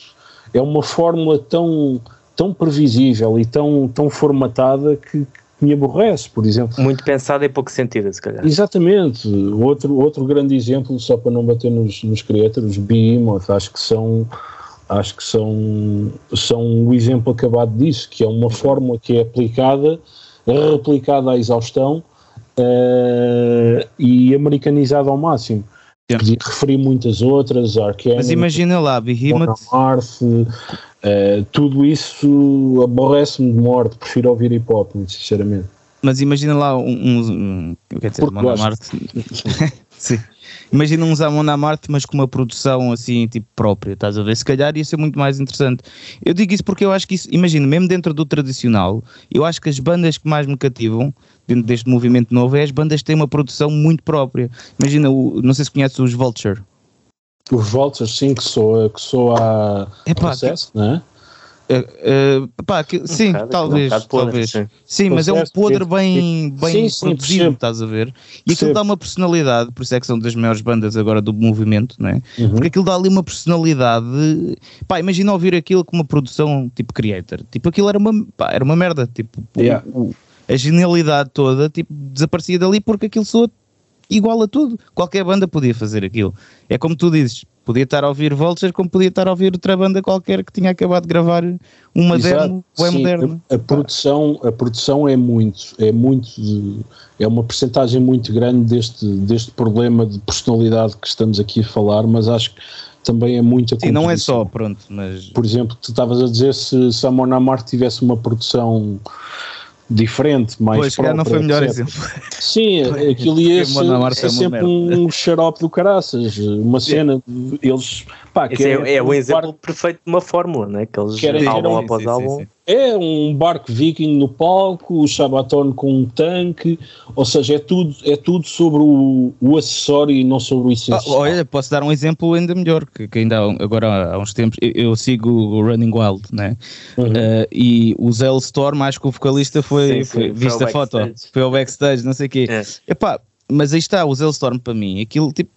É uma fórmula tão, tão previsível e tão, tão formatada que, me aborrece, por exemplo. Muito pensada e pouco sentida, se calhar. Exatamente. Outro, outro grande exemplo, só para não bater nos, nos creators, os Behemoth, acho que são acho que são, são o exemplo acabado disso, que é uma fórmula que é aplicada, replicada à exaustão uh, e americanizada ao máximo. Yeah. Podia referir muitas outras, Arcane, Mas imagina lá, Behemoth. Mars, uh, tudo isso aborrece-me de morte, prefiro ouvir hip hop, sinceramente. Mas imagina lá um, um, um quer dizer, Marte. Sim. Imagina um Zamon na Marte, mas com uma produção assim, tipo própria, estás a ver? Se calhar ia ser muito mais interessante. Eu digo isso porque eu acho que isso, imagina, mesmo dentro do tradicional, eu acho que as bandas que mais me cativam dentro deste movimento novo é as bandas que têm uma produção muito própria. Imagina, o, não sei se conheces os Vulture. Os Vulture, sim, que sou, que sou a Epá, processo, que, não é? Uh, uh, pá, que, sim, um talvez, um talvez. Sim, sim mas é um podre bem, bem sim, produzido, sim, estás a ver? E aquilo dá uma personalidade, por isso é que são das maiores bandas agora do movimento, não é? Uhum. Porque aquilo dá ali uma personalidade. Pá, imagina ouvir aquilo com uma produção tipo creator. Tipo, aquilo era uma, pá, era uma merda. Tipo, yeah. o, a genialidade toda tipo, desaparecia dali porque aquilo soa igual a tudo. Qualquer banda podia fazer aquilo. É como tu dizes, podia estar a ouvir Vulture como podia estar a ouvir outra banda qualquer que tinha acabado de gravar uma Exato, demo bem moderna. A, a, produção, a produção é muito, é muito, é uma percentagem muito grande deste, deste problema de personalidade que estamos aqui a falar, mas acho que também é muito a Sim, não é só, pronto, mas... Por exemplo, tu estavas a dizer se, se a Mona Marte tivesse uma produção diferente, mais pois, própria, não foi o melhor etc. exemplo. Sim, aquilo ia ser, é, sempre um xarope do caraças, uma cena, eles... Pá, é, é, é o exemplo perfeito de uma fórmula, né? que eles querem, álbum após álbum... É um barco viking no palco, o Sabaton com um tanque, ou seja, é tudo, é tudo sobre o, o acessório e não sobre o essencial. Ah, olha, posso dar um exemplo ainda melhor, que, que ainda há, agora há uns tempos, eu, eu sigo o Running Wild, né? Uhum. Uh, e o Zell Storm, acho que o vocalista foi, sim, sim, foi vista a foto, foi ao backstage, não sei o quê. É. Epá, mas aí está, o Zell Storm para mim, aquilo tipo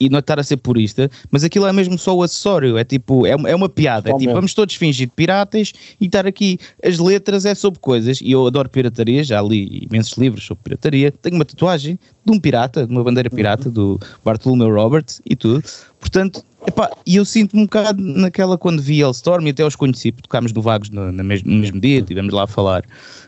e não estar a ser purista, mas aquilo é mesmo só o acessório, é tipo, é, é uma piada, é tipo, vamos todos fingir de piratas e estar aqui. As letras é sobre coisas, e eu adoro pirataria, já li imensos livros sobre pirataria, tenho uma tatuagem de um pirata, de uma bandeira pirata, do Bartholomew Roberts e tudo, portanto, epá, e eu sinto-me um bocado naquela quando vi Storm e até os conheci, tocámos no Vagos no, no, mesmo, no mesmo dia, estivemos lá a falar,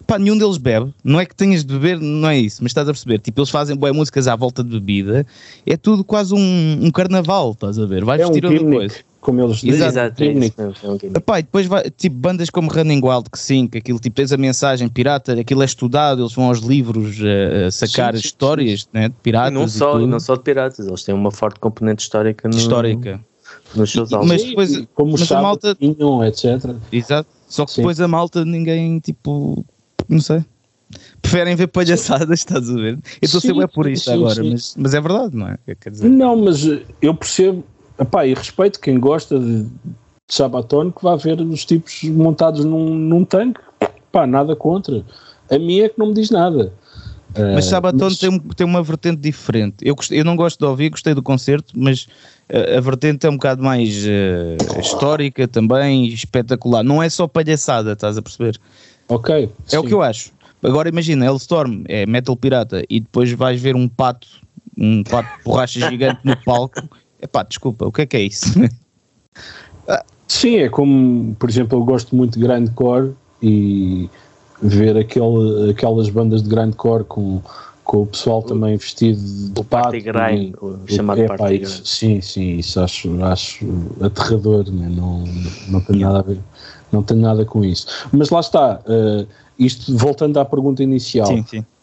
pá, nenhum deles bebe, não é que tenhas de beber, não é isso, mas estás a perceber, tipo, eles fazem boas músicas à volta de bebida, é tudo quase um, um carnaval, estás a ver, vais é vestir um outra coisa. Como eles dizem, Exato, é é Epá, e depois vai, tipo, bandas como Running Wild, que sim, que aquilo tipo, tens a mensagem pirata, aquilo é estudado, eles vão aos livros uh, a sacar sim, sim, histórias sim. Né, de piratas. E não, só, e não só de piratas, eles têm uma forte componente histórica. No, histórica. Nos seus álbuns. Mas depois, como mas a malta. etc. Exato. Só que depois a malta ninguém, tipo, não sei preferem ver palhaçadas, estás a ver? Eu estou a ser por isso agora, mas, mas é verdade, não é? Quer dizer... Não, mas eu percebo, epá, e respeito quem gosta de, de Sabaton que vai ver os tipos montados num, num tanque, pá, nada contra. A minha é que não me diz nada. Mas uh, Sabaton mas... Tem, tem uma vertente diferente. Eu, gostei, eu não gosto de ouvir, gostei do concerto, mas a, a vertente é um bocado mais uh, histórica também, espetacular. Não é só palhaçada, estás a perceber? Ok. É sim. o que eu acho. Agora imagina, Hellstorm é metal pirata e depois vais ver um pato, um pato de borracha gigante no palco. É pá, desculpa, o que é que é isso? Sim, é como, por exemplo, eu gosto muito de grindcore e ver aquele, aquelas bandas de grindcore com, com o pessoal também vestido de o pato. Party grind, o chamado é, party pá, isso, Sim, sim, isso acho, acho aterrador, né? não, não tenho nada a ver, não tenho nada com isso. Mas lá está, uh, isto voltando à pergunta inicial,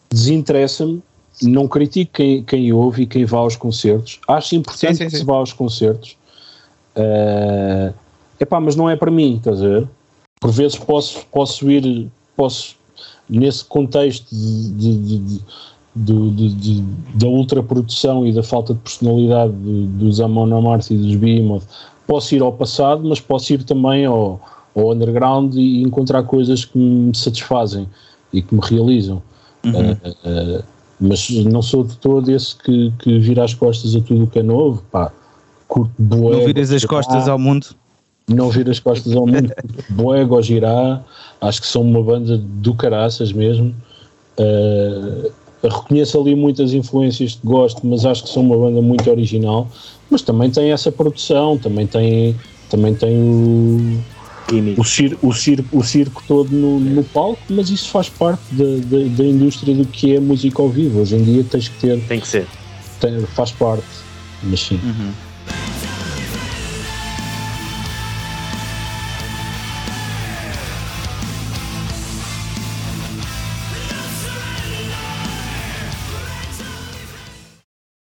desinteressa-me, não critico quem, quem ouve e quem vá aos concertos, acho importante sim, sim, que se vá aos concertos, uh, epá, mas não é para mim, estás a ver? Por vezes posso, posso ir, posso, nesse contexto de, de, de, de da ultraprodução e da falta de personalidade dos Amon Amarth e dos Behemoth, posso ir ao passado, mas posso ir também ao ao underground e encontrar coisas que me satisfazem e que me realizam. Uhum. Uh, uh, mas não sou de todo esse que, que vira as costas a tudo o que é novo. Pá, curto boé. Não viras as costas ao mundo? Não vira as costas ao mundo. boé, Gojirá, acho que são uma banda do caraças mesmo. Uh, reconheço ali muitas influências que gosto, mas acho que são uma banda muito original. Mas também tem essa produção, também tem também tem o, o, cir, o, cir, o circo todo no, no palco, mas isso faz parte da, da, da, indústria do que é música ao vivo. Hoje em dia tens que ter. Tem que ser. Tem, faz parte, mas sim. Uhum.